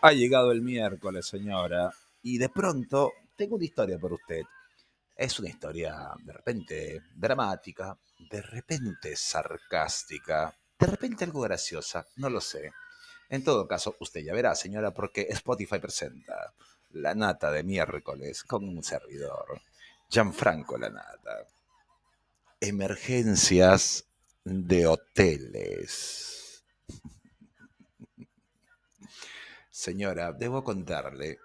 Ha llegado el miércoles, señora, y de pronto tengo una historia para usted. Es una historia de repente dramática, de repente sarcástica, de repente algo graciosa, no lo sé. En todo caso, usted ya verá, señora, porque Spotify presenta La Nata de miércoles con un servidor, Gianfranco La Nata. Emergencias de hoteles. Señora, debo contarle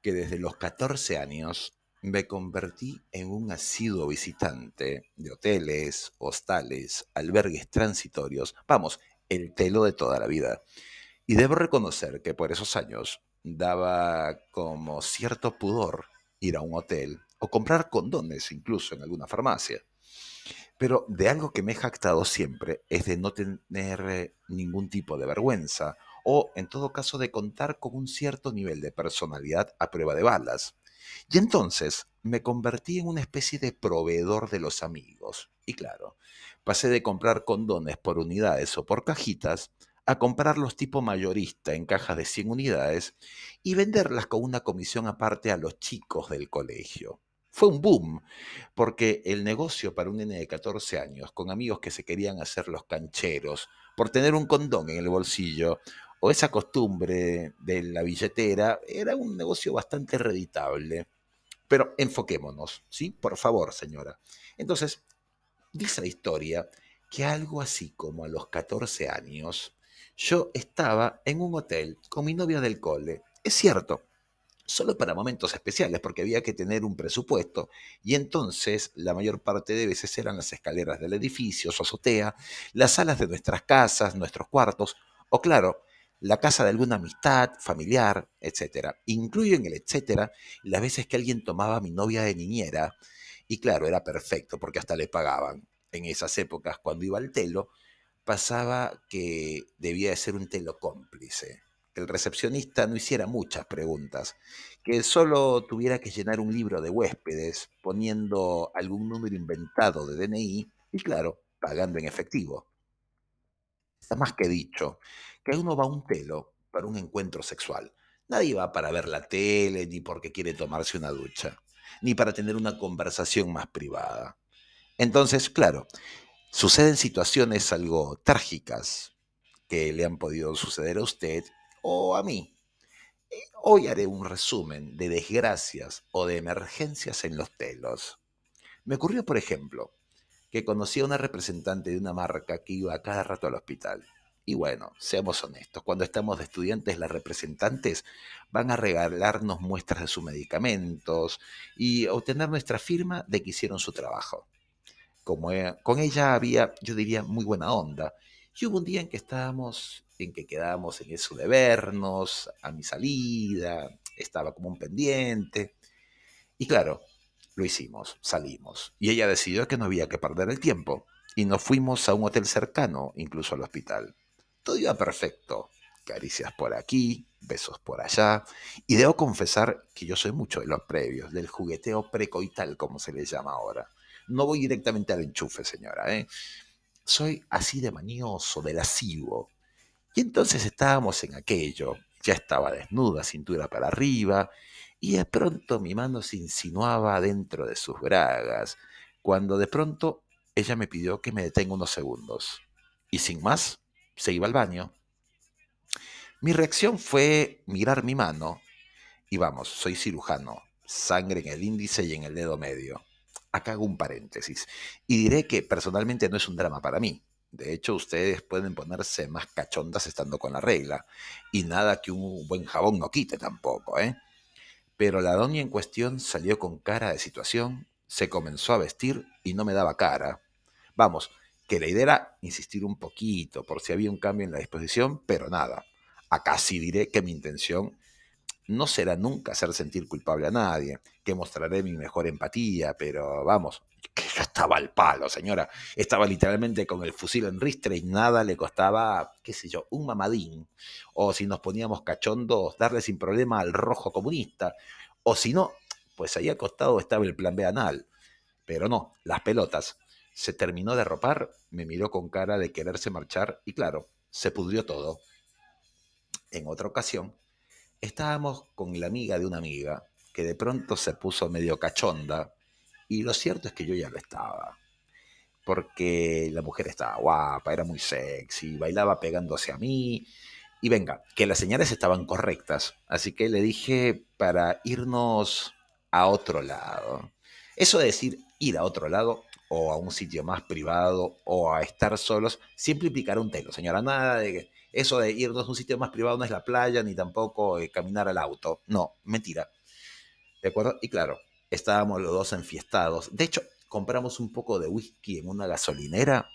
que desde los 14 años me convertí en un asiduo visitante de hoteles, hostales, albergues transitorios, vamos, el telo de toda la vida. Y debo reconocer que por esos años daba como cierto pudor ir a un hotel o comprar condones incluso en alguna farmacia. Pero de algo que me he jactado siempre es de no tener ningún tipo de vergüenza o en todo caso de contar con un cierto nivel de personalidad a prueba de balas. Y entonces me convertí en una especie de proveedor de los amigos. Y claro, pasé de comprar condones por unidades o por cajitas a comprarlos tipo mayorista en cajas de 100 unidades y venderlas con una comisión aparte a los chicos del colegio. Fue un boom, porque el negocio para un nene de 14 años, con amigos que se querían hacer los cancheros, por tener un condón en el bolsillo, esa costumbre de la billetera, era un negocio bastante reditable. Pero enfoquémonos, ¿sí? Por favor, señora. Entonces, dice la historia que algo así como a los 14 años, yo estaba en un hotel con mi novia del cole. Es cierto, solo para momentos especiales, porque había que tener un presupuesto, y entonces la mayor parte de veces eran las escaleras del edificio, su azotea, las salas de nuestras casas, nuestros cuartos, o claro, la casa de alguna amistad, familiar, etc. Incluyo en el etcétera las veces que alguien tomaba a mi novia de niñera, y claro, era perfecto porque hasta le pagaban. En esas épocas, cuando iba al telo, pasaba que debía de ser un telo cómplice, que el recepcionista no hiciera muchas preguntas, que solo tuviera que llenar un libro de huéspedes poniendo algún número inventado de DNI y claro, pagando en efectivo. Está más que dicho que uno va a un telo para un encuentro sexual. Nadie va para ver la tele, ni porque quiere tomarse una ducha, ni para tener una conversación más privada. Entonces, claro, suceden situaciones algo trágicas que le han podido suceder a usted o a mí. Eh, hoy haré un resumen de desgracias o de emergencias en los telos. Me ocurrió, por ejemplo, que conocí a una representante de una marca que iba cada rato al hospital. Y bueno, seamos honestos, cuando estamos de estudiantes, las representantes van a regalarnos muestras de sus medicamentos y obtener nuestra firma de que hicieron su trabajo. Como e, con ella había, yo diría, muy buena onda. Y hubo un día en que estábamos, en que quedábamos en eso de vernos, a mi salida, estaba como un pendiente. Y claro, lo hicimos, salimos. Y ella decidió que no había que perder el tiempo. Y nos fuimos a un hotel cercano, incluso al hospital. Todo iba perfecto. Caricias por aquí, besos por allá. Y debo confesar que yo soy mucho de los previos, del jugueteo precoital, como se le llama ahora. No voy directamente al enchufe, señora. ¿eh? Soy así de manioso, de lascivo. Y entonces estábamos en aquello. Ya estaba desnuda, cintura para arriba, y de pronto mi mano se insinuaba dentro de sus bragas, cuando de pronto ella me pidió que me detenga unos segundos. Y sin más, se iba al baño. Mi reacción fue mirar mi mano y vamos, soy cirujano, sangre en el índice y en el dedo medio. Acá hago un paréntesis y diré que personalmente no es un drama para mí. De hecho, ustedes pueden ponerse más cachondas estando con la regla y nada que un buen jabón no quite tampoco, ¿eh? Pero la doña en cuestión salió con cara de situación, se comenzó a vestir y no me daba cara. Vamos, que la idea era insistir un poquito por si había un cambio en la disposición, pero nada. Acá sí diré que mi intención no será nunca hacer sentir culpable a nadie, que mostraré mi mejor empatía, pero vamos, que ya estaba al palo, señora. Estaba literalmente con el fusil en ristre y nada le costaba, qué sé yo, un mamadín. O si nos poníamos cachondos, darle sin problema al rojo comunista. O si no, pues ahí acostado estaba el plan B anal. Pero no, las pelotas. Se terminó de ropar, me miró con cara de quererse marchar y claro, se pudrió todo. En otra ocasión, estábamos con la amiga de una amiga que de pronto se puso medio cachonda y lo cierto es que yo ya lo estaba. Porque la mujer estaba guapa, era muy sexy, bailaba pegándose a mí. Y venga, que las señales estaban correctas. Así que le dije para irnos a otro lado. Eso de decir ir a otro lado o a un sitio más privado o a estar solos siempre implicará un telo, señora. Nada de eso de irnos a un sitio más privado no es la playa ni tampoco eh, caminar al auto. No, mentira. ¿De acuerdo? Y claro, estábamos los dos enfiestados. De hecho, compramos un poco de whisky en una gasolinera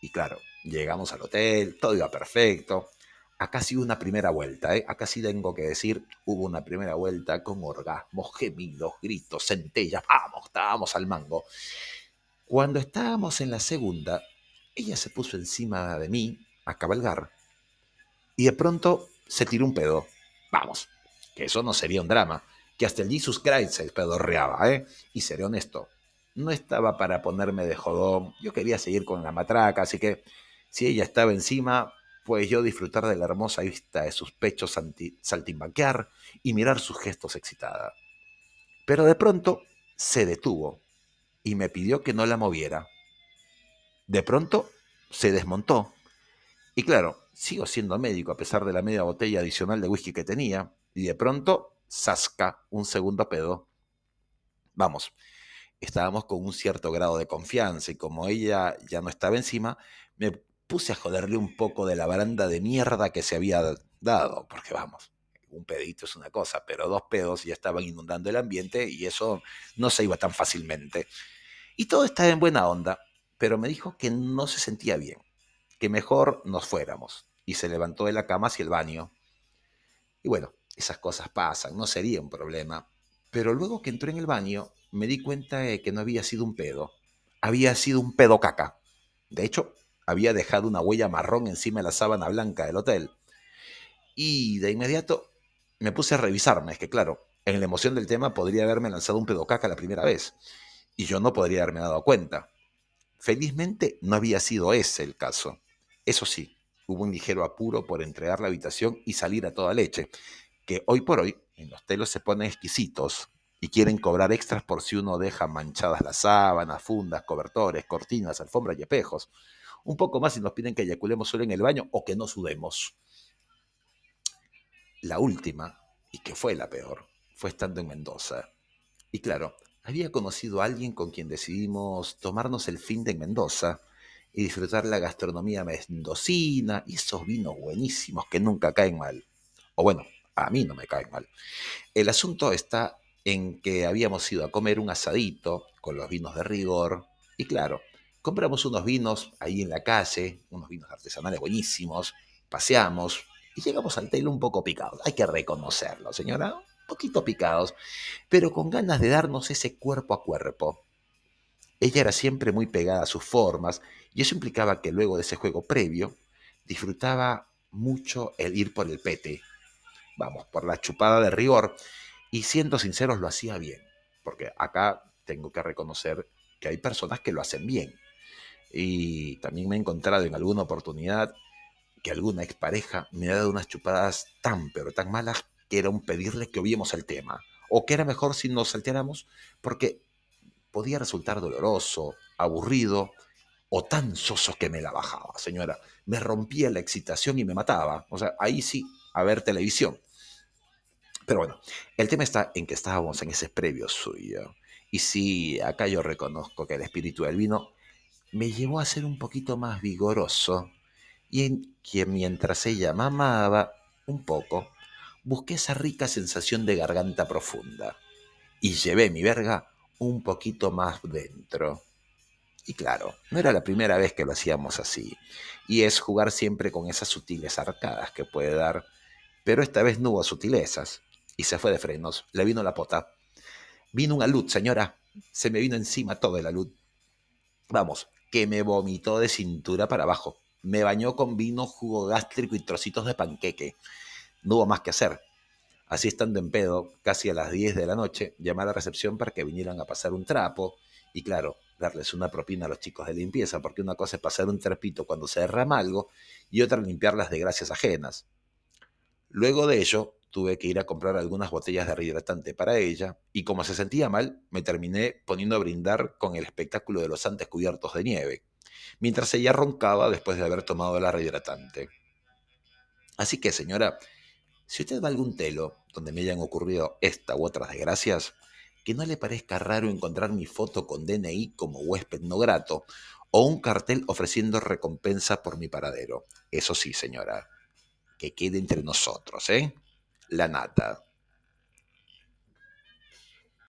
y claro, llegamos al hotel, todo iba perfecto. Acá sí una primera vuelta, ¿eh? acá sí tengo que decir, hubo una primera vuelta con orgasmos, gemidos, gritos, centellas, vamos, estábamos al mango. Cuando estábamos en la segunda, ella se puso encima de mí a cabalgar y de pronto se tiró un pedo. Vamos, que eso no sería un drama que hasta el Jesus Christ se pedorreaba, ¿eh? Y seré honesto, no estaba para ponerme de jodón, yo quería seguir con la matraca, así que si ella estaba encima, pues yo disfrutar de la hermosa vista de sus pechos saltimbanquear y mirar sus gestos excitada. Pero de pronto se detuvo y me pidió que no la moviera. De pronto se desmontó. Y claro, sigo siendo médico a pesar de la media botella adicional de whisky que tenía, y de pronto Sasca, un segundo pedo. Vamos, estábamos con un cierto grado de confianza y como ella ya no estaba encima, me puse a joderle un poco de la baranda de mierda que se había dado, porque vamos, un pedito es una cosa, pero dos pedos ya estaban inundando el ambiente y eso no se iba tan fácilmente. Y todo estaba en buena onda, pero me dijo que no se sentía bien, que mejor nos fuéramos, y se levantó de la cama hacia el baño. Y bueno, esas cosas pasan, no sería un problema. Pero luego que entré en el baño, me di cuenta de que no había sido un pedo, había sido un pedo caca. De hecho, había dejado una huella marrón encima de la sábana blanca del hotel. Y de inmediato me puse a revisarme, es que claro, en la emoción del tema podría haberme lanzado un pedo caca la primera vez, y yo no podría haberme dado cuenta. Felizmente no había sido ese el caso. Eso sí, hubo un ligero apuro por entregar la habitación y salir a toda leche, que hoy por hoy en los telos se ponen exquisitos y quieren cobrar extras por si uno deja manchadas las sábanas, fundas, cobertores, cortinas, alfombras y espejos. Un poco más si nos piden que eyaculemos solo en el baño o que no sudemos. La última, y que fue la peor, fue estando en Mendoza. Y claro, había conocido a alguien con quien decidimos tomarnos el fin de en Mendoza y disfrutar la gastronomía mendocina y esos vinos buenísimos que nunca caen mal. O bueno, a mí no me cae mal. El asunto está en que habíamos ido a comer un asadito con los vinos de rigor y claro, compramos unos vinos ahí en la calle, unos vinos artesanales buenísimos, paseamos y llegamos al telo un poco picados. Hay que reconocerlo, señora, un poquito picados, pero con ganas de darnos ese cuerpo a cuerpo. Ella era siempre muy pegada a sus formas y eso implicaba que luego de ese juego previo disfrutaba mucho el ir por el pete, vamos, por la chupada de rigor. Y siendo sinceros, lo hacía bien, porque acá tengo que reconocer que hay personas que lo hacen bien. Y también me he encontrado en alguna oportunidad que alguna expareja me ha dado unas chupadas tan, pero tan malas que era un pedirle que oviemos el tema. O que era mejor si nos salteáramos, porque podía resultar doloroso, aburrido o tan soso que me la bajaba, señora. Me rompía la excitación y me mataba. O sea, ahí sí, a ver televisión. Pero bueno, el tema está en que estábamos en ese previo suyo. Y sí, acá yo reconozco que el espíritu del vino me llevó a ser un poquito más vigoroso y en que mientras ella mamaba un poco, busqué esa rica sensación de garganta profunda y llevé mi verga un poquito más dentro. Y claro, no era la primera vez que lo hacíamos así, y es jugar siempre con esas sutiles arcadas que puede dar, pero esta vez no hubo sutilezas, y se fue de frenos. Le vino la pota. Vino una luz, señora. Se me vino encima toda la luz. Vamos, que me vomitó de cintura para abajo. Me bañó con vino, jugo gástrico y trocitos de panqueque. No hubo más que hacer. Así estando en pedo, casi a las 10 de la noche, llamé a la recepción para que vinieran a pasar un trapo y claro, darles una propina a los chicos de limpieza, porque una cosa es pasar un trapito cuando se derrama algo y otra limpiar las desgracias ajenas. Luego de ello, tuve que ir a comprar algunas botellas de rehidratante para ella y como se sentía mal, me terminé poniendo a brindar con el espectáculo de los antes cubiertos de nieve, mientras ella roncaba después de haber tomado la rehidratante. Así que, señora, si usted va a algún telo donde me hayan ocurrido esta u otras desgracias, que no le parezca raro encontrar mi foto con DNI como huésped no grato o un cartel ofreciendo recompensa por mi paradero. Eso sí, señora, que quede entre nosotros, ¿eh? La nata.